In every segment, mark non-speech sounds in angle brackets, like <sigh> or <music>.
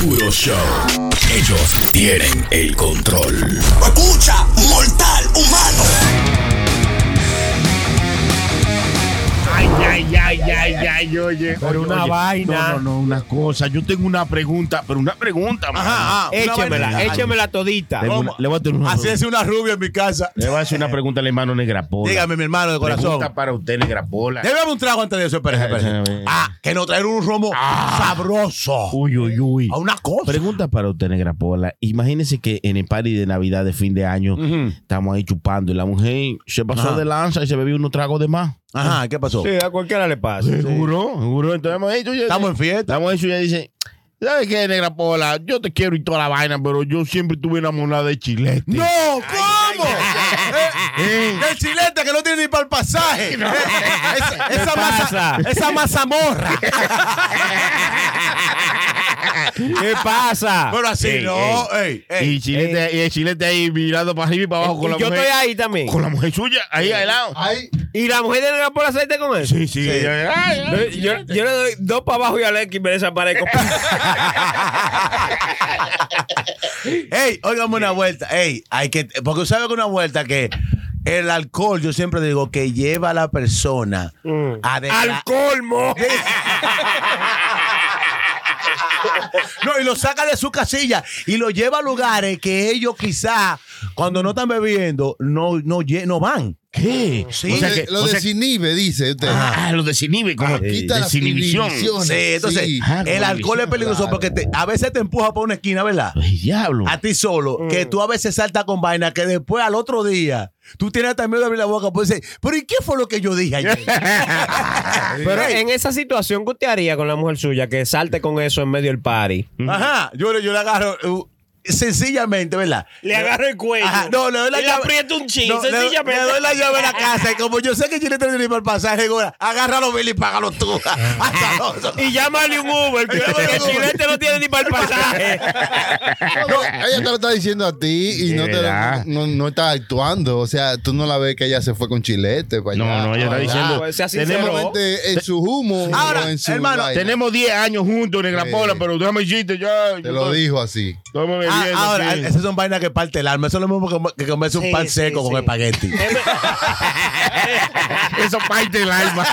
puro show. Ellos tienen el control. Escucha, mortal humano. Ay, ay, ay, oye. Pero una Oye, vaina. No, no, no, una cosa. Yo tengo una pregunta, pero una pregunta, mano. Ajá, ajá. Échemela, vaina. échemela todita. Una- le voy a hacer una, Así es una rubia en mi casa. le voy a hacer una pregunta al hermano Negra Pola. Dígame, mi hermano de corazón. Pregunta para usted, Negra Pola. Débame un trago antes de eso, espérese, espérese. Ah, que nos traen un romo sabroso. Uy, uy, uy. A una cosa. Pregunta para usted, Negra Pola. Imagínese que en el party de Navidad de fin de año estamos ahí chupando y la mujer se pasó Ajá. de lanza y se bebió unos tragos de más. Ajá, ¿qué pasó? Sí, a cualquiera le pasa. Seguro, seguro. Entonces hemos hecho. Estamos en fiesta. Estamos hecho y ella dice. ¿Sabes qué, Negra Pola? Yo te quiero y toda la vaina, pero yo siempre tuve enamorada de chilete. ¡No! ¿Cómo? <laughs> Eh, Del chilete que no tiene ni para el pasaje. <laughs> Eh, esa, esa masa, esa mazamorra. <laughs> <laughs> ¿Qué pasa? Pero así Ey, no. Ey, ey. Y, chilete, y el chilete ahí mirando para arriba y para abajo con la yo mujer. estoy ahí también. Con la mujer suya, ahí al lado. Ay, ¿Y la mujer de por aceite con eso? Sí, sí. ella- ay, ay. Yo, yo- yo le doy dos para abajo y al X y me desaparezco. <laughs> Ey, óigame una vuelta. Ey, hay que. Porque sabe que una vuelta que el alcohol, yo siempre digo que lleva a la persona a de- ¡Al colmo! <laughs> <laughs> No, y lo saca de su casilla y lo lleva a lugares que ellos quizá cuando no están bebiendo no, no, no van. ¿Qué? Sí. O sea lo, que- lo o sea que- desinhibe, dice usted. Ah, lo desinhibe, como Quita las desinhibición. Sí, entonces Sí. Ah, el alcohol es peligroso claro. porque te- a veces te empuja para una esquina, ¿verdad? Ay, diablo. A ti solo, que tú a veces saltas con vaina que después al otro día tú tienes hasta miedo de abrir la boca pues decir, pero ¿y qué fue lo que yo dije ayer? <laughs> Pero en esa situación, ¿qué usted haría con la mujer suya que salte con eso en medio del party? Ajá, yo, le- yo le agarro uh, sencillamente, ¿verdad? Le agarro el cuello. Ajá, no, le doy la Y le llave. aprieto un chin, No, le- sencillamente. Le doy la llave a la casa y como yo sé que tiene para el pasaje, digo, agárralo, Billy, y págalo tú. <laughs> Y llámale un Uber, que el chilete no tiene ni para el <laughs> pasaje. No, ella te lo está diciendo a ti y no, te no, no está actuando. O sea, tú no la ves que ella se fue con chilete. para No, allá. no, ella está diciendo. sea tenemos, en su humo Ahora, en su hermano, vaina. tenemos 10 años juntos, Negra Sí. Pola, pero déjame decirte ya. Te lo dijo así. Ah, ahora, esas son vainas que parte el alma. Eso es lo mismo que come- que comerse un Sí, pan seco sí. con espagueti. <laughs> <laughs> Eso parte el alma.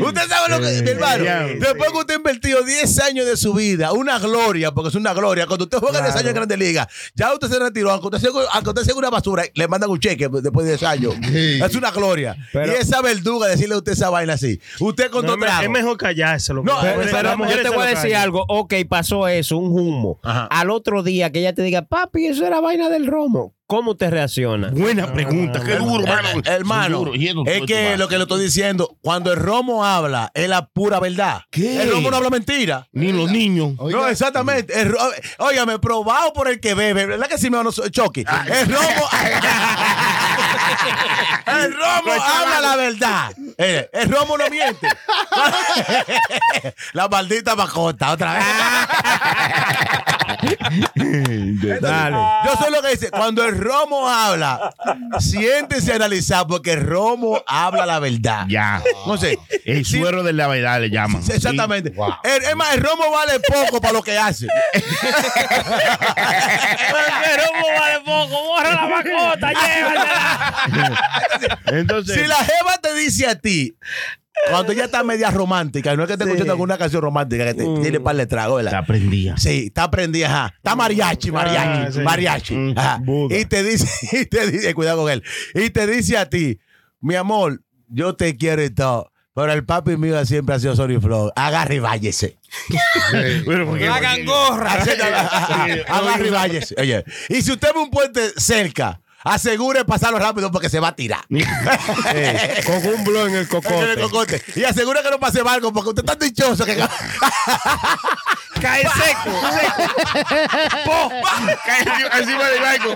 Usted sabe lo que, mi hermano, después que usted ha invertido 10 años de su vida, una gloria, porque es una gloria, cuando usted juega 10 años en Grande Liga, ya usted se retiró, aunque usted sea, aunque usted sea una basura, le mandan un cheque después de 10 años. Sí. Es una gloria. Pero- y esa verduga, decirle a usted esa vaina así. Usted con No, es mejor callárselo. No, pero- yo te voy a decir algo. Ok, pasó eso, un humo. Ajá. Al otro día que ella te diga, papi, eso era vaina del romo. ¿Cómo usted reacciona? Buena pregunta. Qué duro, hermano. Eh, Hermano, eso, es que lo que le estoy diciendo, cuando el romo habla, es la pura verdad. ¿Qué? El romo no habla mentira. Ni los niños. Oiga, no, exactamente. El Óigame, probado por el que bebe. ¿Verdad que sí me van a Chucky? El romo. <laughs> el romo habla la verdad. Eh, el romo no miente. <laughs> la maldita macota, otra vez. <laughs> Dale. Yo sé lo que dice. Cuando el romo habla, siéntese a analizar porque el romo habla la verdad. Ya. No sé. El Sí. suero de la verdad le llaman. Sí, Exactamente. Wow. El, es más, el romo vale poco para lo que hace. <laughs> El romo vale poco. Borra la macota, llévatela. <laughs> Entonces. Si la jeva te dice a ti, cuando ella está media romántica, no es que esté escuchando alguna canción romántica que te tiene par de trago, Te ¿verdad? aprendía. Sí, está prendida, ajá. Está mariachi, mariachi, Ah, sí. mariachi. Mm, ajá. Y te dice, <laughs> y te dice, cuidado con él. Y te dice a ti, mi amor, yo te quiero y todo. Pero el papi mío siempre ha sido Sony Flow. Agarre y váyese. Bueno, <laughs> porque- La gangorra. Agarre y váyese. Oye, y si usted ve un puente cerca, asegure pasarlo rápido porque se va a tirar. <laughs> Eh, con un blog en el Con el cocote. cocote. Y asegura que no pase barco porque usted está dichoso que <laughs> Cae <laughs> seco. ¡Po! Cae encima- encima del barco.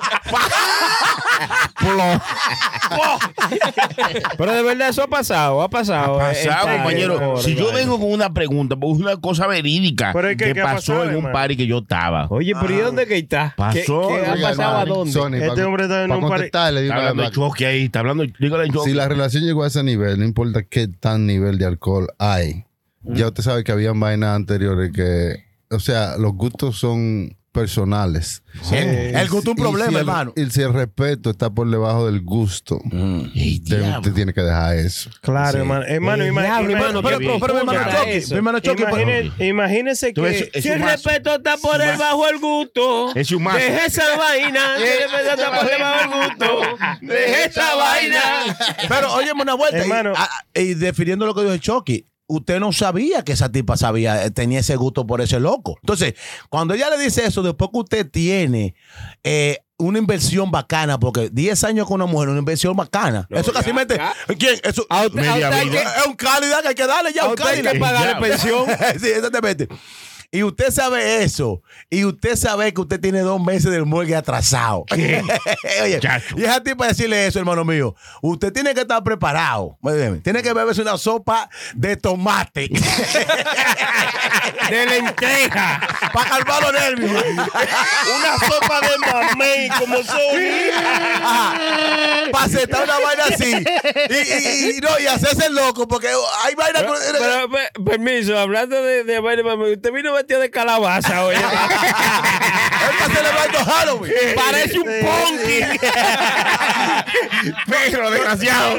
Pero de verdad eso ha pasado, ha pasado. eh, Pasado, en compañero. Si yo vengo con una pregunta, pues una cosa verídica Pero es que, que ¿qué ha pasó pasado, en un party que yo estaba. Oye, pero ¿y dónde que está? Pasó, ¿Qué, qué ha pasado a dónde? Sony, Este hombre está en contestarle, digo Está la hablando de choque ahí, está hablando, dígale choque. Si la relación llegó a ese nivel, no importa qué tan nivel de alcohol hay. Ya usted sabe que habían vainas anteriores que o sea, los gustos son personales. El gusto es un Y problema, si el- hermano. Y si el respeto está por debajo del gusto, Ey, usted, tiene que dejar eso. Claro, hermano. Hermano, Pero, pero, pero, imagínese que es si el respeto está por debajo del gusto, Es deje esa vaina. <laughs> Si el respeto está por debajo del gusto, deje esa vaina. <laughs> Pero óyeme una vuelta. y- Hermano. a- Y, definiendo lo que dijo Chucky. Usted no sabía que esa tipa sabía, eh, tenía ese gusto por ese loco. Entonces, cuando ella le dice eso, después que usted tiene eh, una inversión bacana, porque 10 años con una mujer, una inversión bacana. eso casi mete. ¿Quién? Eso, A usted- a Media usted hay vida. que- es un calidad que hay que darle ya. a un hay que pagarle pensión. <laughs> sí, exactamente. Y usted sabe eso. Y usted sabe que usted tiene dos meses del muelle atrasado. <laughs> Oye, Chacho. y esa tipa decirle eso, hermano mío. Usted tiene que estar preparado. Tiene que beberse una sopa de tomate. <laughs> De lenteja. para calmar los nervios. <laughs> Una sopa de mamey como son. para aceptar una vaina así. Y, y- y- no, y hacerse loco, porque hay vainas. Pero, pe- permiso, hablando de, de vaina mamey, usted vino vestido de calabaza hoy. <laughs> Es para celebrando Halloween. Parece un punky. Pero desgraciado.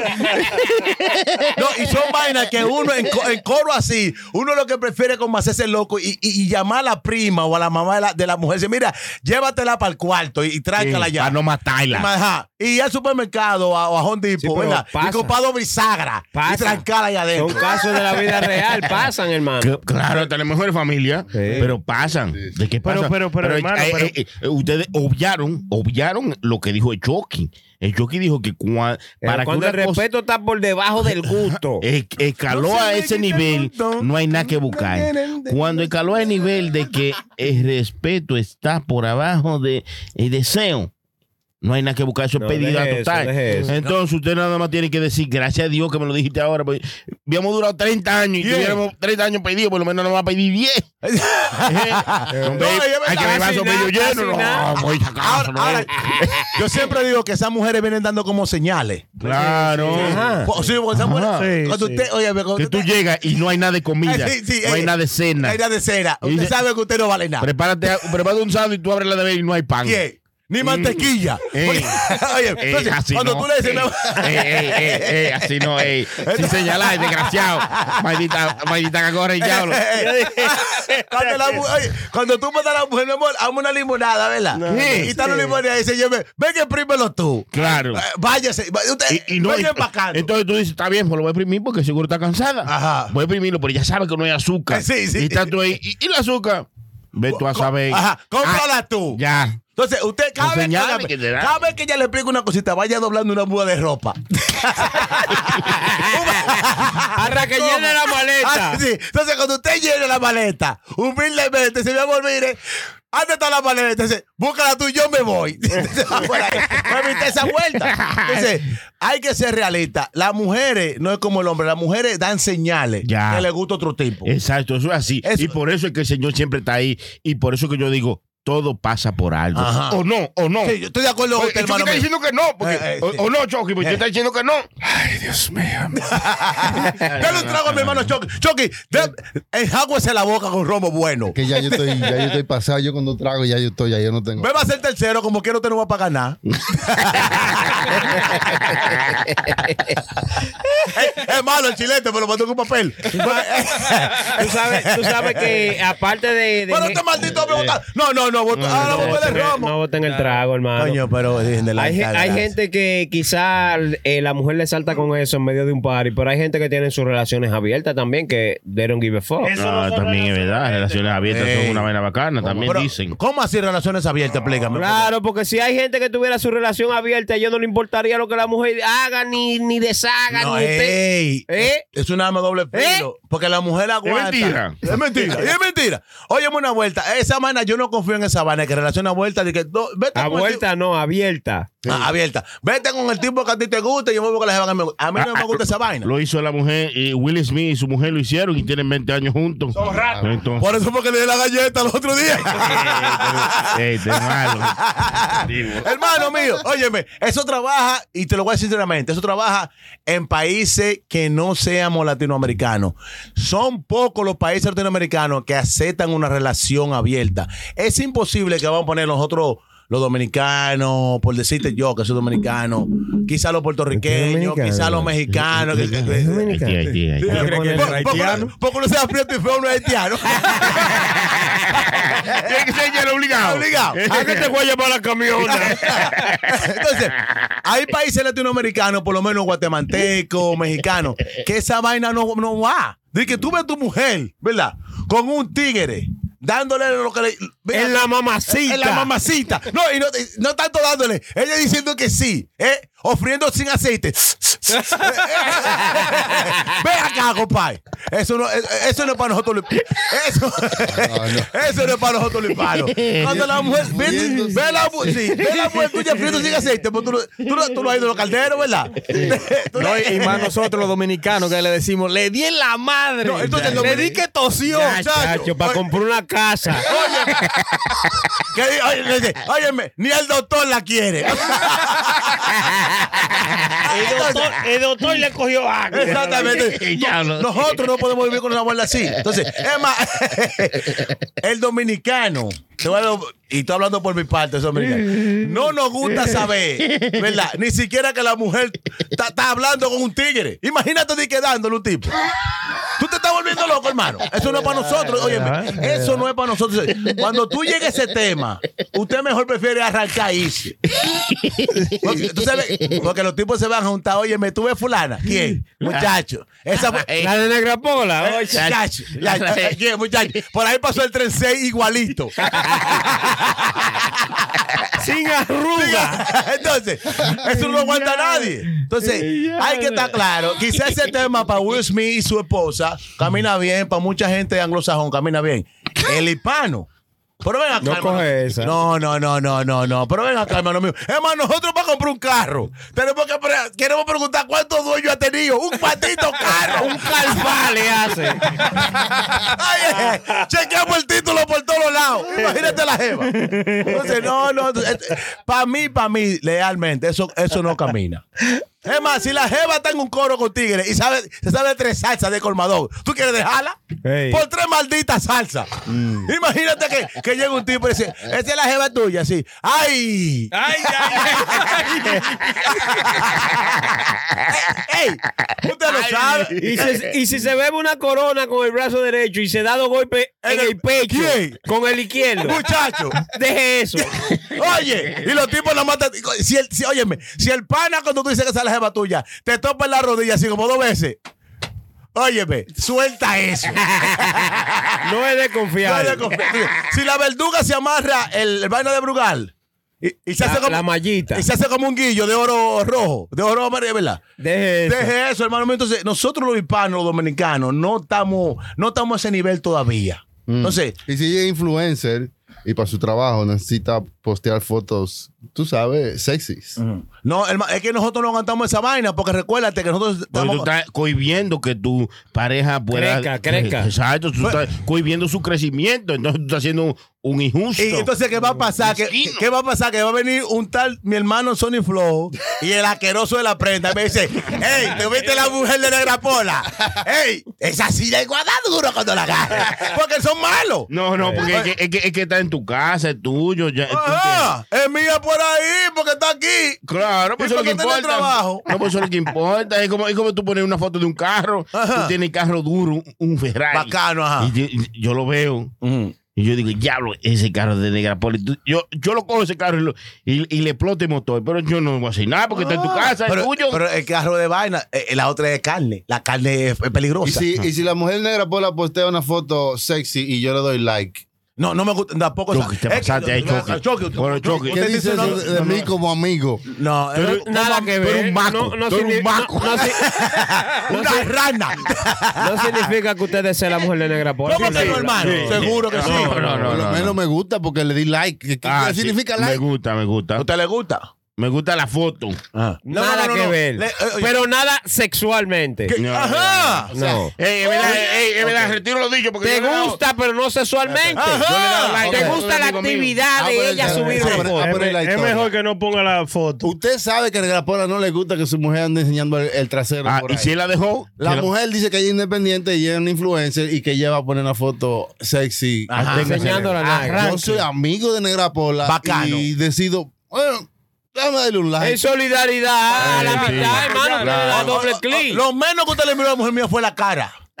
No, y son vainas que uno en, co- en coro así, uno lo que prefiere es como hacerse loco y, y- y llamar a la prima o a la mamá de la, de la mujer. Dice, mira, llévatela para el cuarto y, y tráncala Sí, ya. para no matarla. Ajá. Y al supermercado a- o a Home Depot, Sí, pero ¿verdad? pasa. Y comprado bisagra. Pasa. Y trancarla ahí Son adentro. casos de la vida <laughs> real, pasan, hermano. Que- Claro, tenemos mejor familia, pero pasan. ¿De qué Pero- pasa? pero- pero, hermano, pero- eh, eh, ustedes obviaron, obviaron lo que dijo el Chucky. El Chucky dijo que cua- para que cuando el cosa respeto está por debajo del gusto. <laughs> es- escaló No a ese nivel, gusto. no hay nada que buscar. Cuando escaló al nivel de que el respeto está por abajo de el deseo, no hay nada que buscar. Eso es No, eso, total. eso. Entonces usted nada más tiene que decir, gracias a Dios que me lo dijiste ahora. Pues, habíamos durado 30 años y Bien. tuviéramos 30 años pedidos, por lo menos no va a pedir 10. <laughs> No, es hay que vaso Casi medio lleno. No, Ahora, no. ahora, yo siempre digo que esas mujeres vienen dando como señales. Claro. Sí, porque mujeres. Cuando sí. usted, oye, cuando Que tú llegas y no hay nada de comida. Eh, <laughs> sí, sí, no hay eh, nada de cena. Hay nada de cera. Y Usted sabe que usted no vale nada. Prepárate, prepárate un sándwich y tú abres la de ver y no hay pan. Ni mantequilla. Ey. Oye, oye, Ey, entonces, así cuando no. tú le dices, Ey, no- ey, ey, ey, ey, así no, ey. Sin señalar, <laughs> desgraciado. Maldita, maldita cagora y diablo. cuando, la mu- oye, cuando tú mandas a la mujer, mi amor, hazme una limonada, ¿verdad? Sí. y está la limonada y dice, yo, ven que prímelo tú. Claro. Eh, váyase. Usted, Y, y no, venga entonces tú dices, está bien, pues lo voy a exprimir porque seguro está cansada. Ajá. Voy a exprimirlo, pero ya sabe que no hay azúcar. Sí, sí. Y está tú ahí. ¿Y, y el azúcar? Ve tú a saber. Ajá, cómprala Ah, tú. Ya. Entonces, usted cada vez, que, da. cada vez que ella le explica una cosita, vaya doblando una muda de ropa. <laughs> Arra que llene la maleta. Ah, sí. Entonces, cuando usted llene la maleta, humildemente, se va a ¿dónde está la maleta? Dice, búscala tú y yo me voy. <laughs> Evite esa vuelta. Entonces, hay que ser realista. Las mujeres no es como el hombre, las mujeres dan señales Ya. que les gusta otro tipo. Exacto, eso es así. Eso- Y por eso es que el Señor siempre está ahí. Y por eso que yo digo, todo pasa por algo. Ajá. O no, o no. Sí, yo estoy de acuerdo con usted, Chucky hermano. está mío. diciendo que no, porque, Eh, eh, o, sí. o no, Chucky, porque usted <laughs> está diciendo que no. Ay, Dios mío. <laughs> Dale un trago a mi hermano Chucky. Chucky, enjáguese la boca con romo bueno. Que ya yo estoy, ya yo estoy pasado. Yo cuando trago ya yo estoy, ya yo no tengo. Beba a ser tercero, como quiera usted no va a pagar nada. <laughs> es malo el chilete, me lo mandó con papel. Tú sabes, tú sabes que aparte de. de Pero este maldito me bota- No, no, no, ah, de voten el- romo. no voten el trago, hermano. Coño, pero dejen de la Hay, gente que quizá eh, la mujer le salta con eso en medio de un party, pero hay gente que tiene sus relaciones abiertas también que they don't give a fuck. No, también es verdad. Relaciones abiertas Ey. son una vaina bacana, también Pero, dicen. ¿Cómo así relaciones abiertas? Explícame. Claro, porque si hay gente que tuviera su relación abierta, a ellos no le importaría lo que la mujer haga, ni, ni deshaga, No, ni usted. ¿Eh? Es un arma doble filo. Porque la mujer aguanta. mentira. Es mentira. es mentira. Óyeme una vuelta. Esa mañana yo no confío ponen esa vaina que relaciona vuelta de que no, vete A el vuelta no, abierta. Ah, abierta. Vete con el tipo que a ti te gusta y yo me voy con la jeva que me gusta. A mí no me gusta esa vaina. Lo hizo la mujer, y Will Smith y su mujer lo hicieron y tienen 20 años juntos. Son ratos. Entonces, Por eso porque le di la galleta los otros días. ey, de malo. Digo, <laughs> Hermano mío, óyeme, eso trabaja, y te lo voy a decir sinceramente, eso trabaja en países que no seamos latinoamericanos. Son pocos los países latinoamericanos que aceptan una relación abierta. Es imposible que vamos a poner nosotros los dominicanos, por decirte yo que soy dominicano, quizá los puertorriqueños, quizá los mexicanos. Porque- no sea prieto y feo, no es haitiano. <laughs> Tiene que ser obligado. Obligado. ¿A qué te voy a llevar la camiona? <laughs> Entonces, hay países latinoamericanos, por lo menos guatemaltecos, mexicanos, que esa vaina no, no va. De que tú ves a tu mujer, ¿verdad? Con un tigre, dándole lo que le. mira, En la mamacita. En la mamacita. No, y no, no tanto dándole, ella diciendo que sí, ¿eh? Ofriendo sin aceite. Ven acá, compadre. Eso no, eso no es para nosotros. los- Eso, eso no es para nosotros los hispanos. Cuando la mujer ve, ve la, sí, ve la mujer tuya friendo sin aceite, pues tú, no- tú, no- tú no has ido a los calderos, ¿verdad? Tú no- No, y más nosotros los dominicanos que le decimos, le di en la madre. No, entonces le di que tosió. Ya, chacho. chacho, para comprar una casa. que, oye, óyeme, ni el doctor la quiere. El doctor, el doctor le cogió agua. Exactamente. <laughs> Nosotros no podemos vivir con una abuela así. Entonces, es más, <laughs> el dominicano, y estoy hablando por mi parte, soy dominicano, no nos gusta saber, ¿verdad? Ni siquiera que la mujer está hablando con un tigre. Imagínate de quedándole un tipo. Tú te estás volviendo loco, hermano. Eso no es para nosotros. Oye, eso no es para nosotros. Cuando tú llegues a ese tema, usted mejor prefiere arrancar y irse. Porque, tú sabes, porque los tipos se van a juntar. Oye, ¿me tuve fulana? ¿Quién? Muchacho. Esa fue. La de Negra Pola. Eh, Muchacho, ¿quién, muchacho? Por ahí pasó el tren 6 igualito. <laughs> Sin arruga. <laughs> Entonces, eso no lo aguanta nadie. Entonces, hay que estar claro. Quizás ese tema para Will Smith y su esposa camina bien, para mucha gente anglosajón camina bien. El hispano. Pero ven acá. No hermano. coge esa. No, no, no, no, no, no. Pero ven acá, hermano mío. Hermano, nosotros para comprar un carro, tenemos que pre- queremos preguntar cuántos dueños ha tenido. Un patito carro. <laughs> Un calva le hace. <laughs> Ay, eh, chequeamos el título por todos lados. Imagínate la jeva. Entonces, no, no. Para mí, para mí, lealmente, eso, eso no camina. Es más, si la jeva está en un coro con tigres y sabe, se sabe tres salsas de colmadón, ¿tú quieres dejarla? Ey. Por tres malditas salsas. Imagínate que, que llega un tipo y dice, esa es la jeva tuya, así. ¡Ay! Ay, ay, ¡Ey! Usted lo sabe. Y, si- y si se bebe una corona con el brazo derecho y se da dos golpes en ¿En el- el pecho ¿Quién? con el izquierdo, Muchacho. deje eso. Oye, y los tipos la matan. Si el, si, óyeme, si el pana cuando tú dices que es la jeva tuya, te topa en la rodilla así como dos veces. Óyeme, suelta eso. <laughs> No es de No confiar. hay de confiar. si la verduga se amarra el, el vaina de Brugal y, y se La- hace como, la mallita. y se hace como un guillo de oro rojo, de oro amarillo, ¿verdad? Deje eso. Deje eso, hermano. Entonces, nosotros los hispanos, los dominicanos, no estamos, no estamos a ese nivel todavía. Entonces, Y si es influencer y para su trabajo necesita postear fotos, tú sabes, sexys. no, hermano, es que nosotros no aguantamos esa vaina, porque recuérdate que nosotros Porque tú estamos. estás cohibiendo que tu pareja pueda. Crezca, crezca. Exacto, tú estás cohibiendo su crecimiento. Entonces tú estás haciendo un, un injusto. Y entonces, ¿qué va a pasar? ¿Qué, qué va a pasar? Que va a venir un tal, mi hermano Sony Flow, y el asqueroso de la prenda, y me dice, hey, ¿te viste la mujer de Negra Pola? Hey, esa silla igual da duro cuando la agarra. Porque son malos. No, no, porque es que, es, que, es que está en tu casa, es tuyo. Ya, tú Ajá, es mía por ahí, porque está aquí. Claro, pues ¿Y eso es lo que importa. trabajo? No, pues eso es lo que importa. Es como, es como tú pones una foto de un carro. Ajá. Tú tienes el carro duro, un, un Ferrari. Bacano, ajá. Y yo, y yo lo veo. Y yo digo, diablo, ese carro de Negrapoli. Tú- Yo, yo lo cojo ese carro y, lo- y, y le explote el motor, pero yo no voy a hacer nada porque está en tu casa, Pero, es tuyo. pero el carro de vaina, eh, la otra es de carne. La carne es, es Y peligrosa. si, y si la mujer negra Pola postea una foto sexy y yo le doy like, No, no me gusta tampoco. Chucky, te es que- pasaste ahí, Chucky. Chucky, Bueno, Chucky. usted ¿Qué dice no- eso de, mí como amigo? No, Tú eh, eres- Nada que tú eres ver. un maco, No, no, tú eres un signi- maco. no- <laughs> una rana. no significa que usted desee la mujer de negra. ¿Cómo que no, hermano? Seguro que sí. No, no, no, Por lo no, menos no. me gusta porque le di like. ¿Qué, Ah, significa Me like? gusta, me gusta. ¿A usted le gusta? Me gusta la foto. No, nada no, no, que no. ver. Le- eh, oye, Pero nada sexualmente. Ajá. No. Ey, es verdad, ey, es verdad, retiro lo dicho porque Te dado- gusta, pero no sexualmente. Ajá. yo le he dado like Te gusta la mío. actividad Ah, de ella el- subir ah, una pero- foto. ah, Es, mejor que no ponga la foto. Usted sabe que a Negra Pola no le gusta que su mujer ande enseñando el, el trasero. Ah, por y ahí. si él la dejó. La mujer dice que ella es independiente y ella es una influencer y que ella va a poner una foto sexy. Ajá. Enseñando la nalga. Yo soy amigo de Negra Pola Bacano. y decido, bueno, déjame darle un like. En solidaridad a la Sí, mitad, hermano. Claro. le da doble clic. Lo menos que usted le miró a la mujer mía fue la cara. <laughs>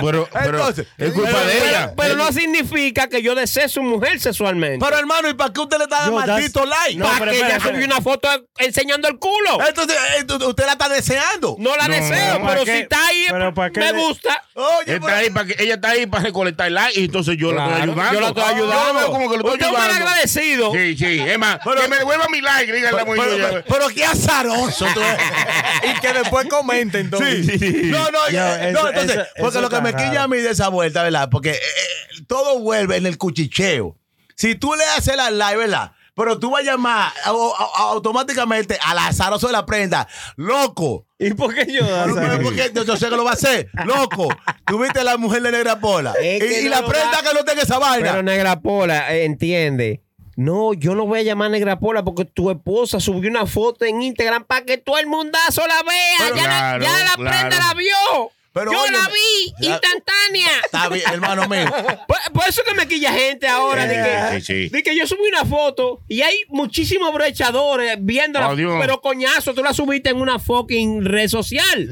Pero, pero Entonces, es culpa Pero, de ella. pero no significa que yo desee su mujer sexualmente. Pero hermano, ¿y para qué usted le está dando maldito like? No, para pero que ella subió una foto enseñando el culo. Entonces, eh, usted la está deseando. No la No, deseo, ¿para pero qué? si está ahí, Pero ¿para qué me gusta. Oye, Está ahí para que, ella está ahí para recolectar like y entonces yo la estoy ayudando. yo la estoy Yo ayudando. lo veo como que lo estoy Usted ayudando. agradecido. Sí, sí. Es más, que me devuelva mi like, pero, pero- pero qué azaroso tú <laughs> y que después comente entonces. No, no, Ya, eh, eso- no, entonces, eso- porque eso lo que me quilla a mí de esa vuelta, ¿verdad? Porque eh, eh, todo vuelve en el cuchicheo. Si tú le haces la live, ¿verdad? Pero tú vas a llamar au- au- automáticamente al azaroso de la prenda, loco. ¿Y por qué yo? Pero. Yo, sé que lo va a hacer, loco. Tuviste a la mujer de negra pola. Es y que y no la prenda va- que no tenga esa vaina. Pero Negra Pola, eh, entiende. No, yo no voy a llamar Negra Pola porque tu esposa subió una foto en Instagram para que todo el mundazo la vea. Pero- ya, la- Claro, ya la claro. prenda la vio. Pero yo la vi instantánea. Está bien, hermano mío. <laughs> Por, por eso que me quilla gente ahora de, que, Sí, sí. de que yo subí una foto y hay muchísimos brechadores viéndola, Oh, pero coñazo, tú la subiste en una fucking red social.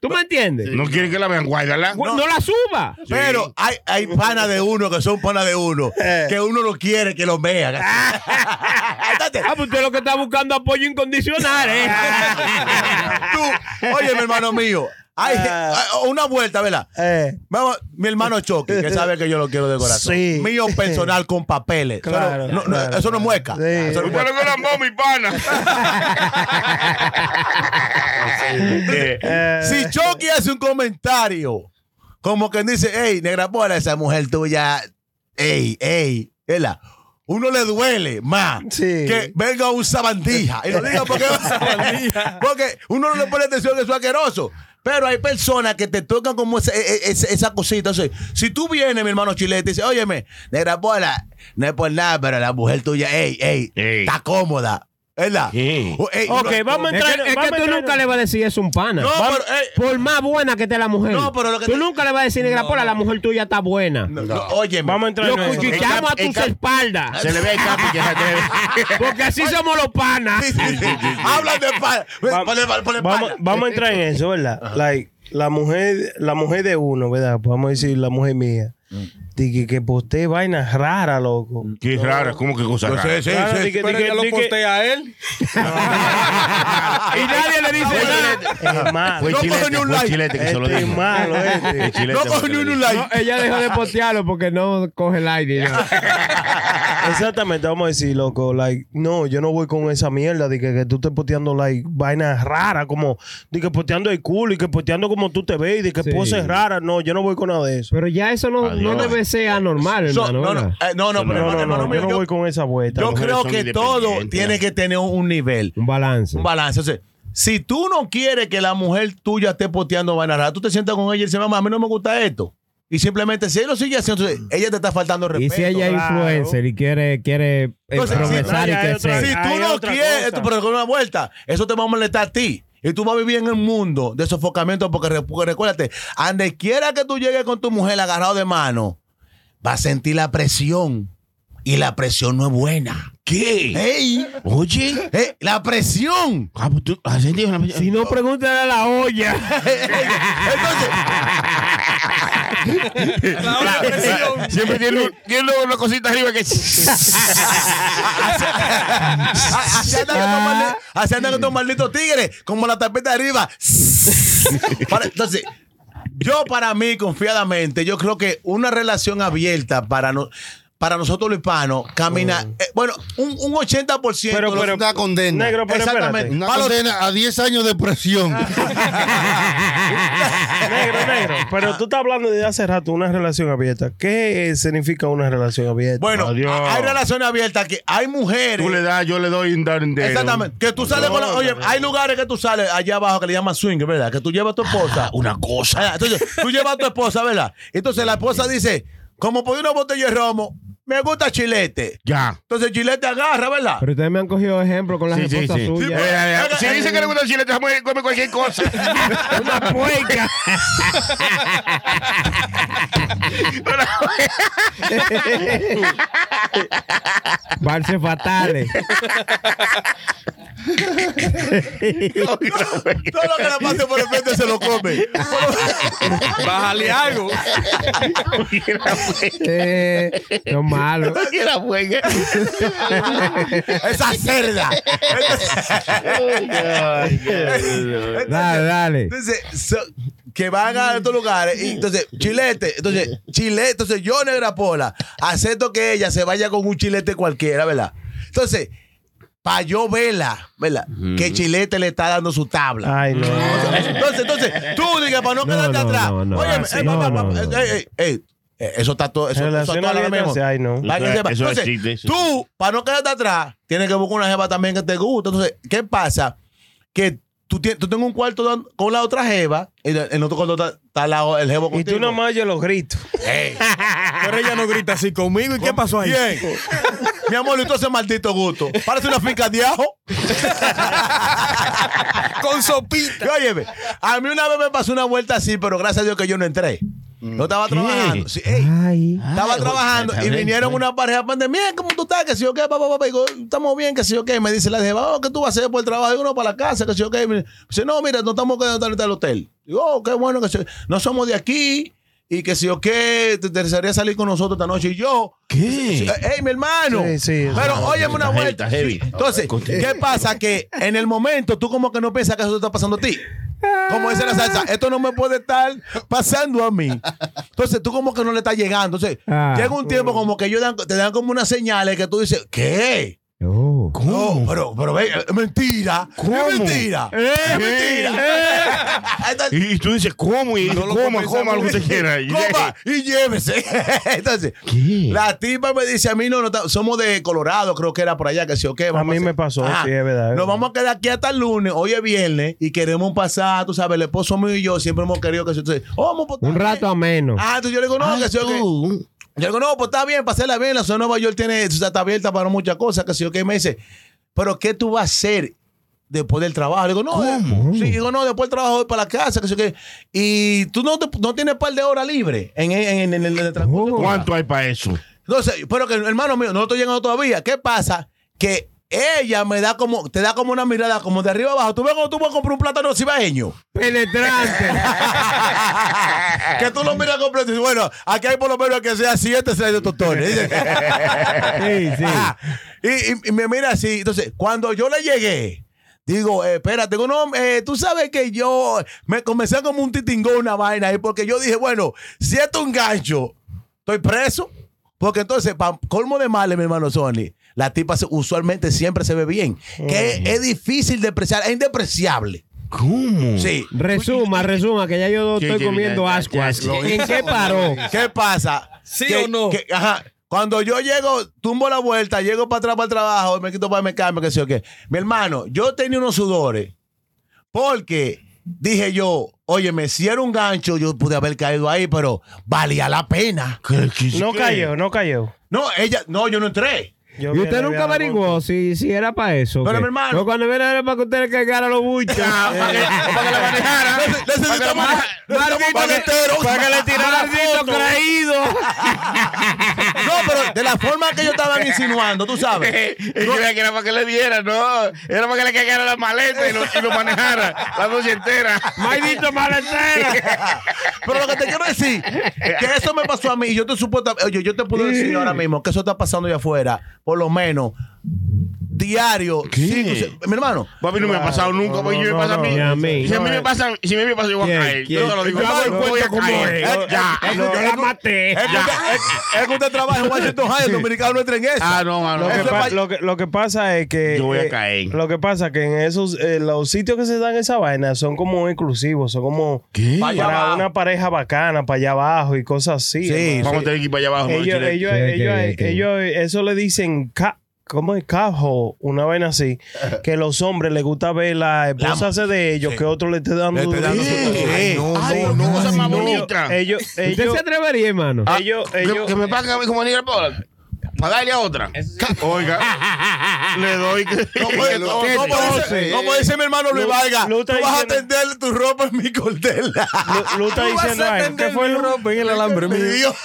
¿Tú me entiendes? No quieren que la vean, guárdala. No, no la suba. Pero hay, hay panas de uno que son panas de uno, que uno no quiere que los vean. <laughs> Ah, pues usted lo que está buscando apoyo incondicional, ¿eh? <laughs> tú, oye, mi hermano mío, hay hay una vuelta, ¿verdad? Eh. Vamos, mi hermano Chucky, que sabe que yo lo quiero de corazón. Sí. Mío <laughs> personal con papeles. Eso no- Claro, no, claro, eso no es mueca. Sí. Eso no es Usted mueca. lo que lambó, mi pana. <laughs> Eh, Si Chucky hace un comentario, como que dice, hey, negra pola, esa mujer tuya, ey, ey, ¿verdad? Uno le duele más Sí. que venga un sabandija. Y lo digo porque, <laughs> porque uno no le pone atención que es asqueroso. Pero hay personas que te tocan como esa, e- e- esa, esa cosita. Si tú vienes, mi hermano chilete, y dices, óyeme, negra pola, no es por nada, pero la mujer tuya, ey, Ey. está cómoda. ¿Verdad? Sí. O- ey, Ok, no- vamos a Es entrar. que, es que tú entrar- nunca le vas a decir eso a un pana. No, Vamos- pero, ey, por más buena que esté la mujer. No, pero lo que tú te- nunca le vas a decir, negra No. pola, la mujer tuya está buena. no, no, óyeme. Vamos a entrar Lo en eso. cuchichamos a tus cap- espaldas. Se le ve el capi que se atreve. <laughs> Porque así somos los panas. Sí, sí, sí. Hablan de pa- Va- ponle- ponle vamos, pana. vamos a entrar en eso, ¿verdad? Like, la mujer, la mujer de uno, ¿verdad? Podemos decir la mujer mía. Dije que postee vainas raras, loco. Qué rara, ¿cómo que cosa rara? sé, sí, Claro, sí. que- Pero que- ella lo que- postea a él. <laughs> y nadie le dice nada. Es malo. Fue No chilete, ni un fue like. chilete que se lo Este es dijo. malo, este. No que coge ni un dijo. like. No, ella dejó de postearlo porque no coge el aire. <laughs> ya. Exactamente, vamos a decir, loco, like, no, yo no voy con esa mierda de que, que tú estés posteando, like, vainas raras, como, de que posteando el culo y que posteando como tú te ves y de que Sí. poses raras, no, yo no voy con nada de eso. Pero ya eso no, no debe ser anormal, So- hermano. no, no, eh, no, no, No, pero No, no, no, yo no voy con esa vuelta. yo creo que todo tiene que tener un, un nivel, Un balance. un balance. O sea, si tú no quieres que la mujer tuya esté posteando vainas raras, tú te sientas con ella y dices, mamá, a mí no me gusta esto. Y simplemente, si él lo sigue haciendo, entonces, ella te está faltando Y respeto. si ella es claro. influencer y quiere, quiere eh, Entonces, si- progresar no, y hay otra-. Si tú no quieres, cosa. esto, pero con una vuelta, eso te va a molestar a ti. Y tú vas a vivir en un mundo de sofocamiento porque, porque recuérdate, donde quiera que tú llegues con tu mujer agarrado de mano, vas a sentir la presión. Y la presión no es buena. ¿Qué? ¡Ey! Oye. ¡Eh! ¡La presión! Ah, pues tú has sentido una Si no, pregúntale a la olla. <laughs> Entonces, Siempre tiene, un- tiene una cosita arriba que. así andan estos malditos tigres, como la tapeta arriba. Entonces, yo para mí, confiadamente, yo creo que una relación abierta para no, para nosotros los hispanos camina, eh, bueno, un, un 80%. Pero, pero, Una condena. Negro, pero Exactamente. espérate. Una Para los- condena a 10 años de presión. <laughs> Negro, negro. Pero tú estás hablando de hace rato una relación abierta. ¿Qué significa una relación abierta? bueno, Adiós. hay relaciones abiertas que hay mujeres. Tú le das, yo le doy un dar entero. Exactamente. Que tú sales con la, Oye, hay lugares que tú sales allá abajo que le llaman swing, ¿verdad? Que tú llevas a tu esposa. <laughs> Una cosa. Ah, Entonces, tú llevas a tu esposa, ¿verdad? Entonces la esposa dice, como por una botella de romo, me gusta chilete. Ya. Entonces chilete agarra, ¿verdad? Pero ustedes me han cogido ejemplo con las Sí, sí, esposas sí. suyas. Eh, eh, Si dice que le gusta el chile, te come come cualquier cosa. <laughs> Una puerca. Barce fatales. Todo lo que le pase por el frente se lo come. Bájale algo. Eh, lo malo. Esa cerda. Dale, dale. Entonces, so- que van a estos lugares. Y entonces, chilete. Entonces, chilete. Entonces, yo, Negra Pola, acepto que ella se vaya con un chilete cualquiera, ¿verdad? Entonces, para yo verla, ¿verdad? Que chilete le está dando su tabla. Ay, no. Entonces, entonces, tú digas, para no No, quedarte no, atrás. no, no. Oye, eh, eh, eh, eso está todo. Eso, eso está todo mismo. no. Para que sepa. Entonces, existe, eso tú, para no quedarte atrás, tienes que buscar una jeva también que te guste. Entonces, ¿qué pasa? Que tú, tienes, tú tengo un cuarto con la otra jeva, y en el otro cuarto está, está la- el jevo Y contigo. tú nomás oyes los gritos. <laughs> Pero ella no grita así conmigo. ¿Y qué pasó ahí? Bien. Mi amor, y tú ese maldito gusto. Parece una finca de ajo. <laughs> Con sopita. Y Óyeme, a mí una vez me pasó una vuelta así, pero gracias a Dios que yo no entré. Yo estaba trabajando. Sí, ey, Ay. Estaba Ay, trabajando y vinieron una pareja de mira cómo tú estás, que si yo qué, papá, papá, digo, estamos bien, que si yo qué, me dice la jeva, oh, ¿qué tú vas a hacer por el trabajo? Digo, no, para la casa, que si yo qué, me dice, no, mira, no estamos quedando en el hotel. Digo, oh, qué bueno que si- no somos de aquí y que si yo qué, te interesaría salir con nosotros esta noche y yo. ¿Qué? Ey, mi hermano. Sí, sí, Pero sí. óyeme una heavy, vuelta. heavy. Entonces, ¿qué pasa? Que en el momento tú como que no piensas que eso te está pasando a ti. Como dice la salsa, esto no me puede estar pasando a mí. Entonces tú como que no le estás llegando. Entonces, Ah. llega un tiempo como que ellos dan- te dan como unas señales que tú dices, ¿qué? Oh. No, pero, pero ve, es mentira. Es mentira. Es mentira. Entonces, Y, y tú dices, ¿cómo? Y dice, coma, coma lo que usted quiera. Y- Coma y llévese. <laughs> Entonces, ¿Qué? la tipa me dice a mí, no, no, somos de Colorado, creo que era por allá, que sí o qué. vamos mí me pasó, sí, es verdad, es Nos verdad. vamos a quedar aquí hasta el lunes, hoy es viernes, y queremos pasar, tú sabes, el esposo mío y yo siempre hemos querido que se... oh, vamos, Un rato bien. ameno. Ah, entonces yo le digo, no, Ay, que sí o. Yo digo, no, pues está bien, pasarla bien. La ciudad de Nueva York tiene, o sea, está abierta para muchas cosas, que sí o qué. Me dice, pero ¿qué tú vas a hacer después del trabajo? Le digo, no, eh, sí, digo, no, después del trabajo voy para la casa, que sí o qué. Y tú no, te- no tienes par de horas libres en, en, en- en el transcurso de tu ¿Cuánto hay para eso? entonces, pero que hermano mío, no estoy llegando todavía. ¿Qué pasa? Que ella me da como, te da como una mirada como de arriba abajo. Tú ves cuando tú vas a comprar un plátano cibaeño. Penetrante. <laughs> que tú lo miras completo y dices, bueno, aquí hay por lo menos que sea siete, seis de tostones. <laughs> Sí, sí. Y, y- y me mira así. Entonces, cuando yo le llegué, digo, eh, espérate, digo, no, eh, tú sabes que yo me comencé como un titingón, una vaina ahí, porque yo dije, bueno, si esto es un gancho, estoy preso. Porque entonces, para colmo de males, mi hermano Sony, la tipa usualmente siempre se ve bien. Que es, es difícil de apreciar, es indespreciable. ¿Cómo? Sí. Resuma, resuma, que ya yo Sí, estoy sí, comiendo ya, ascuas. ya. ¿En qué paró? ¿Qué pasa? ¿Sí Que- o no? que- ajá. Cuando yo llego, tumbo la vuelta, llego para atrás para el trabajo, me quito para me cambio, que sé yo qué. Mi hermano, yo tenía unos sudores porque dije yo, óyeme, si era un gancho, yo pude haber caído ahí, pero valía la pena. ¿Qué- qué- No qué? cayó, no cayó. No, ella, no, yo no entré. Yo Y usted le nunca averiguó si, si era para eso. Pero, mi hermano- Pero cuando viene era para que usted le cargara los buchos. Para que, para que la manejara. Nece- Necesitamos Para que le tirara <laughs> foto. creído. <laughs> De la forma que ellos estaban <laughs> insinuando, tú sabes. Y yo que era para que le diera, no. Era para que le cagara la maleta y lo, y lo manejara la noche entera. <laughs> Maldito maletero. Pero lo que te quiero decir, que eso me pasó a mí y yo te supuesto, oye, yo te puedo decir ahora mismo que eso está pasando allá afuera, por lo menos diario. cinco, seis- mi hermano. Papi, no me ha pasado nunca, porque yo me pasa a mí. Ni a mí. Si a mí me pasa, si a mí me pasa, yo voy a caer. Yo te lo digo. Yo hago el Voy a como caer. es. Ya. Es que maté. Es que usted- es- es que usted trabaja en Washington High, el dominicano no entra en eso. Ah, no. Lo que, Eso es pa- pa- lo, que, lo que pasa es que. Yo voy a eh, caer. Lo que pasa es que en esos. eh, los sitios que se dan esa vaina son como exclusivos. Son como. ¿Qué? Pa' allá Para abajo. una pareja bacana, para allá abajo y cosas así. Sí, hermano. Vamos a tener que ir para allá abajo. ¿no, ellos, Chile? ellos, Sí, ellos, que- que- ellos, eso le dicen. ca- ¿Cómo es? Cajo, una vaina así. <laughs> Que los hombres les gusta ver la esposa hacer de ellos, que otro le esté dando. Le su-. Sí. no, Ay, no, no, cosa más no. bonita. Ellos, ¿Usted ellos, se atrevería, hermano? ellos, Que- ellos, que me paguen a mí como Aníbal Pola. Para darle a otra. Oiga, <laughs> <laughs> le doy. que- ¿Cómo, dice, cómo dice mi hermano Luis Lu- Vargas? Tú vas a tender tu ropa en mi cordela. Lu, Lu está Tú vas diciendo a algo. ¿Qué fue Lu? ropa en el alambre Mi mío. Dios.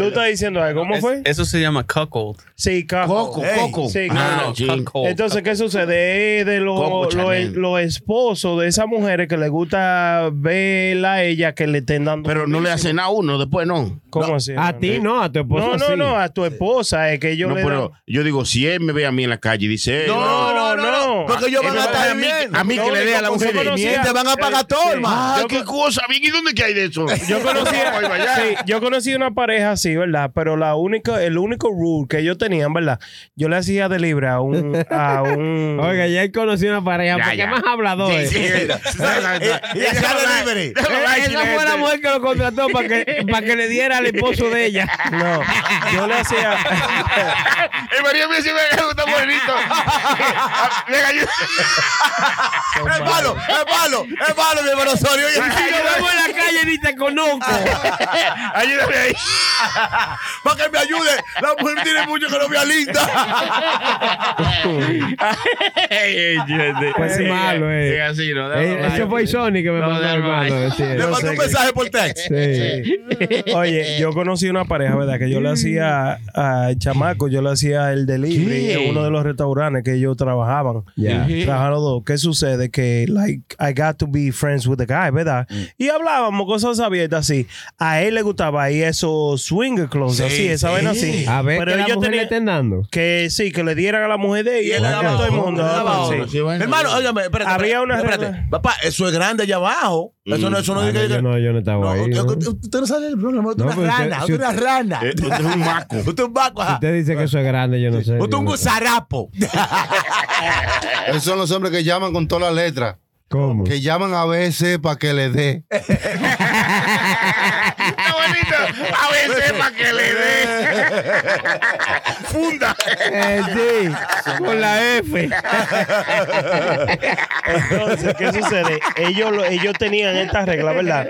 Lu está diciendo algo. ¿Cómo fue? Eso se llama cuckold. Sí. Coco. Sí, Ah, no, no, sí. cuckold. Entonces, ¿qué sucede? De los esposos de esas mujeres que les gusta verla a ella que le estén dando. Pero no le hacen a uno, después no. ¿Cómo así? A ti no, a tu esposa No, no, no, a tu esposa. Es que yo No, le pero yo digo, si él me ve a mí en la calle y dice, No, no, no, no. no. Porque ellos van me a estar dar a mí- bien. a mí que le dé a la mujer. te van a pagar todo, eh, hermano. Ah, qué cosa, bien, ¿y dónde que hay de eso? <laughs> Yo conocí, yo conocí una pareja así, ¿verdad? Pero la única, el único rule que ellos tenían, ¿verdad? Yo le hacía de libre a un, a un <laughs> Oiga, ya él conoció una pareja. ¿Por qué más habladores? Sí, sí. <laughs> Y hacía delivery. Eh, Esa fue la mujer que lo contrató para que, para que le diera al esposo de ella. No, yo le hacía. El marido mío sí me gusta. <laughs> Venga, ayuda. Es malo, es malo, es malo, mi hermano Osorio. Oye, Si lo vemos en la calle ni te conozco. <laughs> Ayúdame ahí. Para que me ayude. La mujer tiene mucho que no me alinda. Pues es malo, eh. Es así, ¿no? Eh, Eso fue Sony que me mandó, no, hermano. <laughs> no. sí. Le mandó un mensaje por text. Sí. Oye, yo conocí una pareja, ¿verdad? Que yo le hacía a chamaco, yo le hacía el delivery Uno de los restaurantes que ellos trabajaban. Ya. Trabajaron los dos. ¿Qué sucede? Que, like, I got to be friends with the guy, ¿verdad? Y hablábamos cosas abiertas así. A él le gustaba ahí esos swinger clothes, Sí, así, esa sí. vaina así. A ver, Pero que la ellos mujer le tenían- estén dando. que sí, que le dieran a la mujer de Y ella. él le a daba todo el mundo. Hermano, óigame, espérate. Había espérate, una. Papá, eso es grande allá abajo. Eso no, eso no Ah, dice no, que- yo no, yo no estaba No, ahí. usted, ¿no? usted- usted no sabe el problema. Usted es una usted- rana. si Usted es una rana. Eh, Usted es un maco. <laughs> Usted es un vaco. ajá. Usted dice que eso es grande, yo no sé. Usted es un gusarapo. <laughs> Esos son los hombres que llaman con todas las letras. ¿Cómo? Que llaman a veces para que le dé. <laughs> A veces para que le dé. Funda. Eh, sí, con la F. Entonces, ¿qué sucede? Ellos, lo- ellos tenían esta regla, ¿verdad?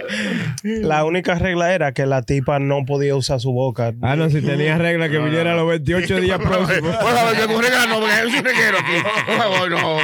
La única regla era que la tipa no podía usar su boca. Ah, no, si tenía regla que viniera a los 28 días próximos. Por favor, que con regalo, porque es un reguero aquí. Por favor, no.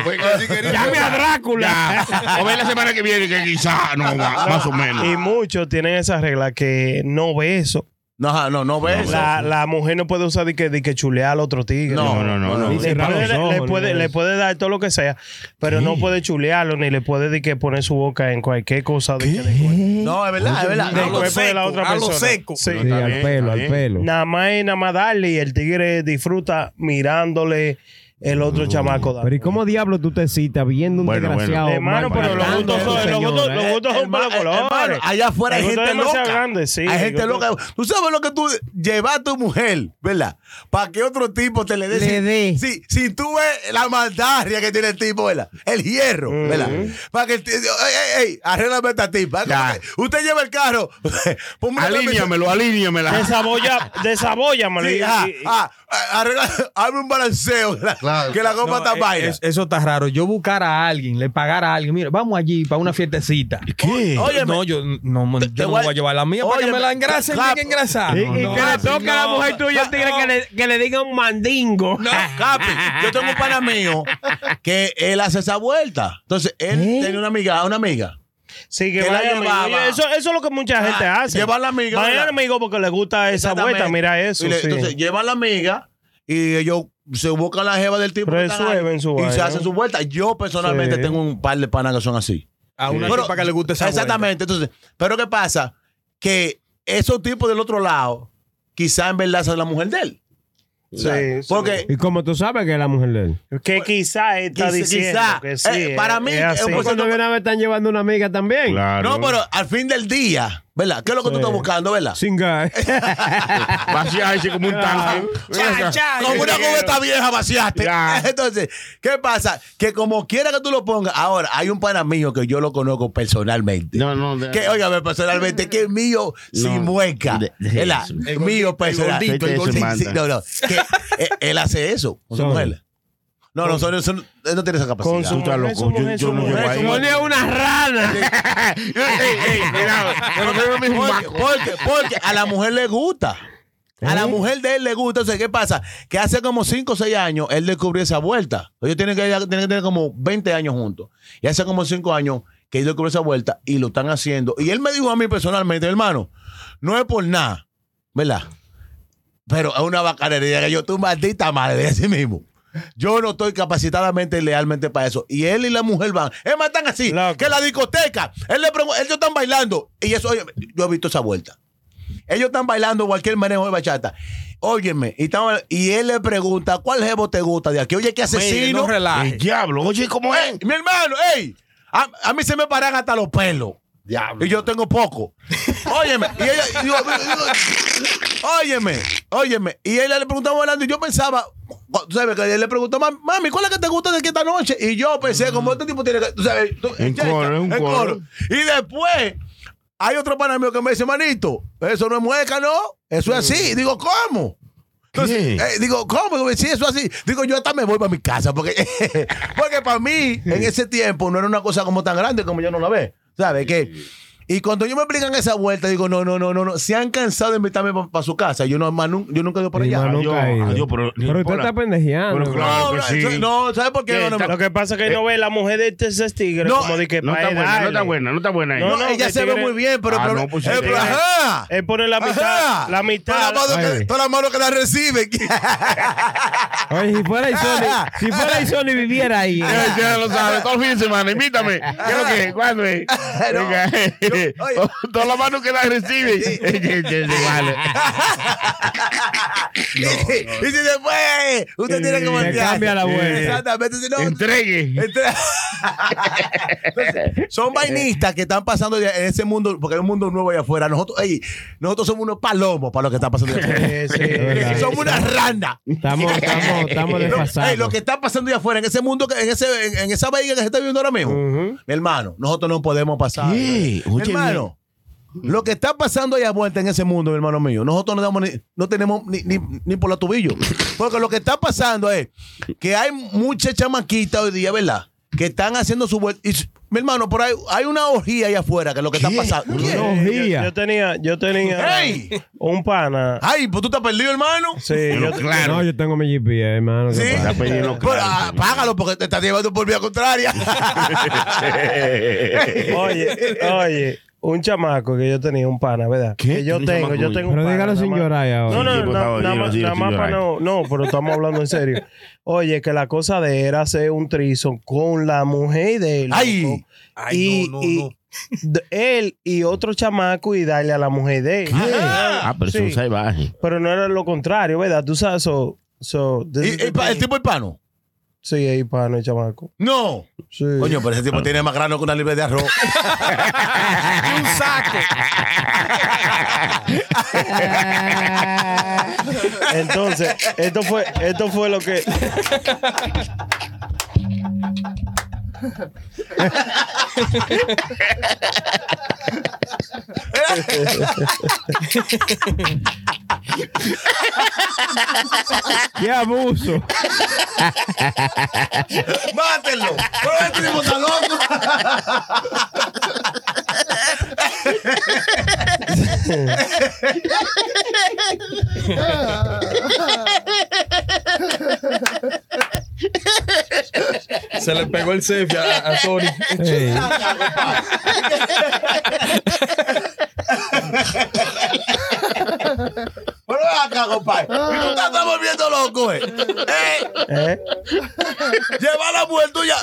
quería- Llame a Drácula. Ya. O ven la semana que viene, que quizá, no, más, más o menos. Y muchos tienen esa regla que no beso. No, ajá, no, no ves. La, la mujer no puede usar de que, de que chulear al otro tigre. No, no, no, no. Ni Le puede, ojos, le, puede, le eso. dar todo lo que sea, pero no puede chulearlo ni le puede de que poner su boca en cualquier cosa. De que de- No, es verdad, es verdad. del de la seco, a lo seco. Sí. Al bien, pelo, al pelo. Nada más nada más darle y el tigre disfruta mirándole el otro chamaco. dar. Pero ¿y cómo diablo tú te citas viendo un Bueno, bueno. desgraciado? Hermano, pero los maltratando gustos son, los gustos, los eh? gustos son para colores. allá afuera hay gente loca. grande, sí, hay gente loca. Tú sabes lo que tú llevas a tu mujer, ¿verdad? Para que otro tipo te le dé. Le dé. Si, si tú ves la maldaria que tiene el tipo, ¿verdad? El hierro, ¿verdad? Para que el tipo. Ey, ey, ey, arréglame esta tipa. Usted lleva el carro. <laughs> Alíñamelo, alíñamela. Desabolla, desabóllamelo. Sí, ah, ah, hazme un balanceo. Claro. Que la copa No, está eh, vaina. es- eso está raro. Yo buscar a alguien, le pagar a alguien. Mira, vamos allí para una fiestecita. ¿Qué? No, yo no, yo no voy a- voy a llevar la mía para que me la engrasada. Y, No, y no, que le toca a la no. mujer tuya tigre que le, que le diga un mandingo. Capi, yo tengo un pana mío que él hace esa vuelta. Entonces, él ¿Eh? tiene una amiga, una amiga. Sí, que que la vaya amigo. Oye, Eso, eso es lo que mucha gente Ah, hace. lleva a la amiga, Vaya ¿verdad? amigo porque le gusta esa vuelta. Mira eso. Le- sí. Entonces, lleva a la amiga y ellos se buscan la jeva del tipo. están ahí Resuelven su Y se hacen su vuelta. Yo personalmente Sí. tengo un par de panas que son así. A una Pero- que le guste esa Exactamente. Entonces, pero ¿qué pasa? Que esos tipos del otro lado, quizá en verdad son la mujer de él. Sí, sí. Porque ¿Y cómo tú sabes que es la mujer de él? Que quizá está Quizá- diciendo quizá. que sí. Eh, para es- mí, es es así. un Pues cuando viene a ver están llevando una amiga también. Claro. No, pero al fin del día, ¿verdad? ¿Qué es lo que tú estás buscando, verdad? Sin gas. <laughs> Vaciarse como un tanque. Como una cubeta vieja vaciaste. Ya. <laughs> Entonces, ¿qué pasa? Que como quiera que tú lo pongas, ahora hay un pana mío que yo lo conozco personalmente. No, no. de- Que, óigame, personalmente, que es mío sin mueca. de- de ¿Verdad? Es mío personal. gordito, el gordito. Sí, no, no. Que, eh, él hace eso con su Son- mujer. No, no, son, son- él no tiene esa capacidad. Con su Tú estás mujer, loco. Yo- no llego ahí. Ponía una rana. <laughs> Ey, ey, Porque, maco. porque, porque a la mujer le gusta. A la mujer de él le gusta. Entonces, ¿qué pasa? Que hace como 5 o 6 años él descubrió esa vuelta. Ellos tienen que, tienen que tener como 20 años juntos. Y hace como 5 años que él descubrió esa vuelta y lo están haciendo. Y él me dijo a mí personalmente, hermano, no es por nada, ¿verdad? Pero es una bacanería que yo, tu maldita madre, de así mismo. Yo no estoy capacitadamente y lealmente para eso. Y él y la mujer van. Es más, están así. Loco. Que la discoteca. Él le pregunta, ellos están bailando. Y eso, oye, yo he visto esa vuelta. Ellos están bailando cualquier manejo de bachata. Óyeme, y, y él le pregunta, ¿cuál jevo te gusta de aquí? Oye, ¿qué Mire, asesino? no relaje. El diablo. Oye, ¿cómo es? Ey, mi hermano, ey, a, a mí se me paran hasta los pelos. Diablo. Y yo tengo poco. <laughs> Óyeme, y ella, y yo- yo- óyeme, óyeme. Y ella le preguntaba hablando y yo pensaba, tú sabes, que él le preguntó, "Mam- mami, ¿cuál es que te gusta de aquí esta noche? Y yo pensé, como este tipo tiene que, tú sabes, tú- En checa, coro, en coro. Y después, hay otro pana mío que me dice, manito, eso no es mueca, ¿no? Eso es así. Digo, ¿cómo? Entonces, eh, digo, ¿cómo? Digo, Si eso es así. Digo, yo hasta me voy para mi casa. Porque, <laughs> porque para mí, en ese tiempo, no era una cosa como tan grande como yo no la ve. ¿Sabes? Que, y cuando yo me explican esa vuelta, digo, no, no, no, no, no. Se han cansado de invitarme para su casa. Yo, no, yo nunca he ido por allá. Adiós, nunca adiós, pero- Pero usted está pendejeando. Pero claro. No, que no, sí. eso- no, ¿sabes por qué? ¿Qué? No, no, Está- Lo que pasa es que no ve la mujer de este tigre No, como de que No pa' está buena, no está buena, no está buena. No, no, no, ella se ve muy bien, pero, Ah, pero, no, pues, eh, pero, ajá. Él pone la mitad, Ajá. la mitad. Todas las manos que- la reciben. <laughs> <laughs> Oye, si fuera Sony, si fuera Sony viviera ahí. Ya, lo sabes, todo el fin de semana, invítame. ¿Qué es lo que? ¿Cuándo es? <laughs> No, Venga. yo- oye. <laughs> Todas las manos que la reciben. <laughs> Vale. <laughs> Y si después usted tiene que voltear. cambia la vuelta. Exactamente. Si no, Entregue. Entonces, son vainistas que están pasando en ese mundo, porque hay un mundo nuevo allá afuera. Nosotros, ey, nosotros somos unos palomos para lo que está pasando allá afuera. Sí, sí. verdad. somos una rana. Estamos, estamos, estamos Lo, desfasados. ey, lo que está pasando allá afuera, en ese mundo, en, ese, en, en esa bahía que se está viviendo ahora mismo. Mi hermano, nosotros no podemos pasar. ¿Qué? Mi Hermano, lo que está pasando allá vuelta en ese mundo, mi hermano mío, nosotros no, damos ni- no tenemos ni, ni, ni por la tubillo. Porque lo que está pasando es que hay muchas chamaquitas hoy día, ¿verdad? Que están haciendo su vuelta. Mi hermano, por ahí hay una orgía allá afuera, que es lo que está pasando. Una ¿Qué? Yo, orgía. yo tenía, yo tenía ¡Ey! un pana. Ay, pues tú estás perdido, hermano. Sí, yo, claro. No, yo tengo mi GPS, hermano. ¿qué Sí. Está claro. ah, págalo porque te estás llevando por vía contraria. <laughs> oye, oye, un chamaco que yo tenía, un pana, ¿verdad? ¿Qué? Que yo Un tengo, yo tengo un Pero pana, dígalo sin más. llorar ahora. No, no, Sí, por favor, nada más, sin- nada sin más para llorar. no, no, pero estamos hablando en serio. <laughs> Oye, que la cosa de él era hacer un trizo con la mujer de él. Ay. loco. Ay, y, no, no, y no. de- él y otro chamaco y darle a la mujer de él. Ah, pero Sí. son salvajes. Pero no era lo contrario, ¿verdad? Tú sabes, so, so, ¿Y, el, pa- el tipo hispano? Sí, es hispano el chamaco. No. Sí. Coño, pero ese tipo tiene más grano que una libre de arroz. <laughs> un saco. Entonces, esto fue, esto fue lo que. ¡Qué abuso! ¡Mátenlo! ¡Pero este tipo está loco! Se le pegó el selfie a, a Sony. Ey. Pero ven acá, acá, compadre. Y tú te estás volviendo loco, eh. Eh, ¿Eh? Lleva a la mujer tuya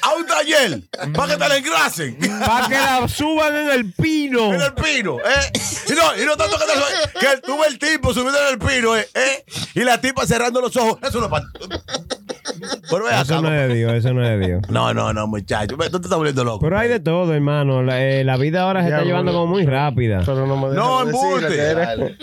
a un taller para que te la engrasen. Para que la suban en el pino. En el pino, ¿eh? Y no, y no tanto que, te, que tú ves el tipo subiendo en el pino, ¿eh? ¿eh? Y la tipa cerrando los ojos. Eso no es para. Pero acá, Eso no es de Dios, eso no es de Dios. <laughs> No, no, no, muchacho. Tú te estás volviendo loco. Pero hay de todo, hermano. La, eh, la vida ahora se está llevando como muy rápida. Pero no me No, embuste.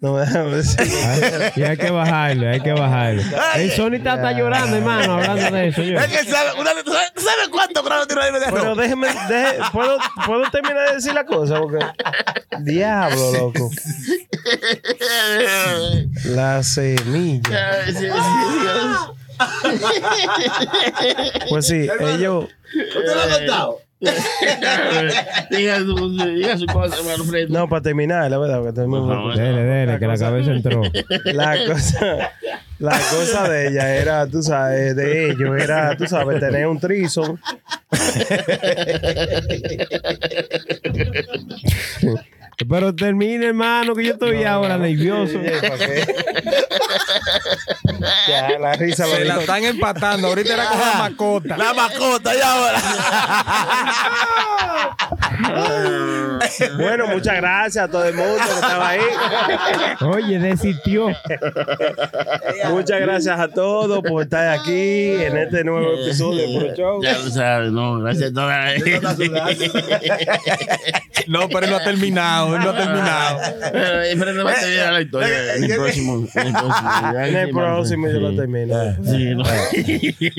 No me dejan decir. Ay, <laughs> Y hay que bajarle, hay que bajarle. El Sony está, está llorando, hermano, hablando de eso. Yo. Es que sabe, ¿tú sabes, sabes cuántos grados tiene ahí de Pero déjeme, ¿puedo, ¿puedo terminar de decir la cosa? Porque. Diablo, loco. <laughs> La semilla. <laughs> Pues sí, ellos. ¿Usted lo ha contado? <laughs> diga, su, diga su cosa. No, para terminar, la verdad. que termino- Dele, dele, que la cabeza <laughs> entró. La cosa, la cosa de ella era, tú sabes, de ellos era, tú sabes, tener un trison. Pero termine, hermano, que yo estoy ahora nervioso. <laughs> Ya, la risa Se la están empatando. Ahorita era con la mascota. La mascota, y ahora. <laughs> Bueno, muchas gracias a todo el mundo que estaba ahí. Oye, desistió. Muchas gracias a todos por estar aquí en este nuevo episodio de Puro Show. Ya lo sabes, no, gracias a todas. <laughs> No, pero no ha terminado. Él no ha terminado. Pero eh, pero no va a terminar la historia <laughs> en el próximo. En el próximo. Yo lo termino. Sí, no.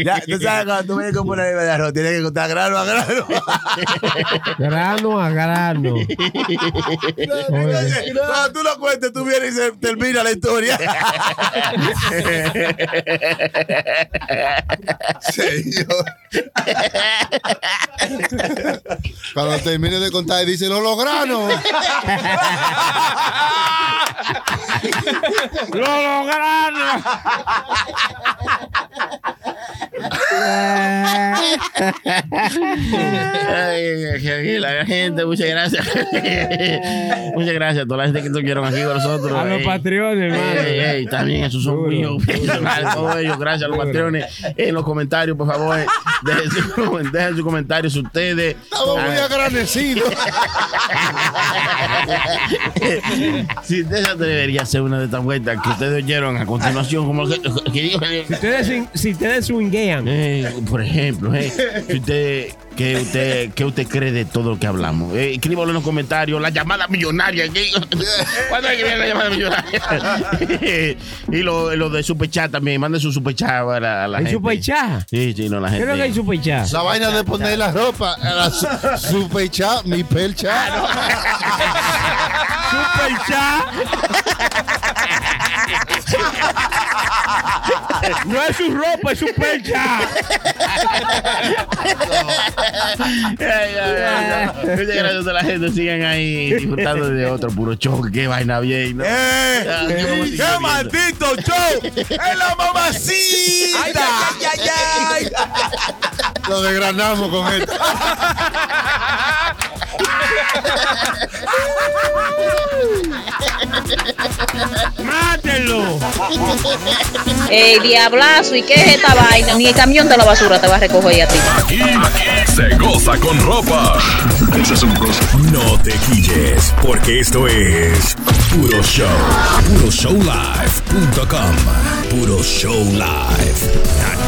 Ya, tú sabes, cuando tú vienes con una nieve de arroz, tienes que contar grano a grano. <laughs> Grano a grano. Cuando tú lo cuentes, tú vienes y se termina la historia. <laughs> Señor. Cuando termine de contar, dice, lo lograron. <laughs> ¡Lo lograron! Ay, ay, ay, la gente, muchas gracias. <laughs> muchas gracias a toda la gente que estuvieron aquí con nosotros. A los ey, también esos son míos. personales, <laughs> todos ellos, gracias a los patrones. En los comentarios, por favor, dejen sus dejen sus comentarios ustedes. Estamos muy Ah, agradecidos. <laughs> Si usted se atrevería a hacer una de estas vueltas que ustedes oyeron a continuación, como que, digo, Si ustedes, si ustedes swinguean, eh, por ejemplo, eh, si usted, que usted, que usted cree de todo lo que hablamos, eh, escríbalo en los comentarios, la llamada millonaria. ¿qué? ¿Cuándo es que viene la llamada millonaria? <laughs> y lo, lo de superchat también, mande su superchat a la, a la ¿hay gente. superchat? Sí, sí, no, la ¿Qué gente. es lo que hay superchat? La vaina de poner la ropa, la su, super chat, mi pel chat. <laughs> <laughs> No es su ropa, es su percha. Muchas gracias a la gente. Sigan ahí disfrutando de otro puro show. Qué vaina bien. ¿no? ¡Eh! Ah, qué vamos a seguir ¡Qué viendo. maldito show! ¡Es la mamacita! ¡Ay, ay, ay, ay! Lo desgranamos con esto. <laughs> ¡Mátenlo! ¡Ey, diablazo! ¿Y qué es esta vaina? Ni el camión de la basura te va a recoger a ti. Aquí, aquí se goza con ropa. No te quilles, porque esto es Puro Show. PuroShowLive.com. PuroShowLive.com.